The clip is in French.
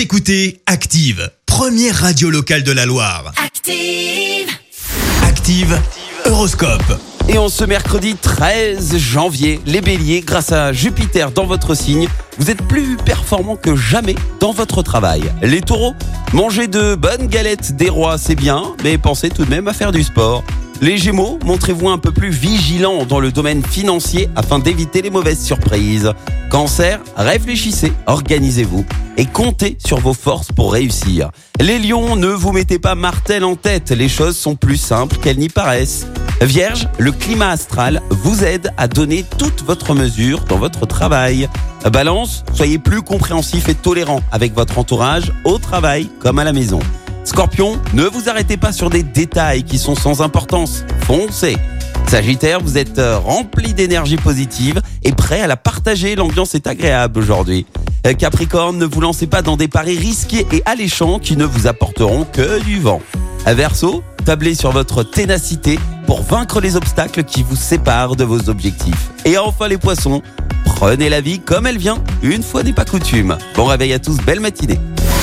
Vous écoutez Active, première radio locale de la Loire. Active. Active, Horoscope. Et en ce mercredi 13 janvier, les béliers, grâce à Jupiter dans votre signe, vous êtes plus performants que jamais dans votre travail. Les taureaux, manger de bonnes galettes des rois, c'est bien, mais pensez tout de même à faire du sport. Les gémeaux, montrez-vous un peu plus vigilants dans le domaine financier afin d'éviter les mauvaises surprises. Cancer, réfléchissez, organisez-vous et comptez sur vos forces pour réussir. Les lions, ne vous mettez pas martel en tête, les choses sont plus simples qu'elles n'y paraissent. Vierge, le climat astral vous aide à donner toute votre mesure dans votre travail. Balance, soyez plus compréhensif et tolérant avec votre entourage au travail comme à la maison. Scorpion, ne vous arrêtez pas sur des détails qui sont sans importance. Foncez. Sagittaire, vous êtes euh, rempli d'énergie positive et prêt à la partager. L'ambiance est agréable aujourd'hui. Euh, Capricorne, ne vous lancez pas dans des paris risqués et alléchants qui ne vous apporteront que du vent. Verseau, tablez sur votre ténacité pour vaincre les obstacles qui vous séparent de vos objectifs. Et enfin les poissons, prenez la vie comme elle vient, une fois n'est pas coutume. Bon réveil à tous, belle matinée.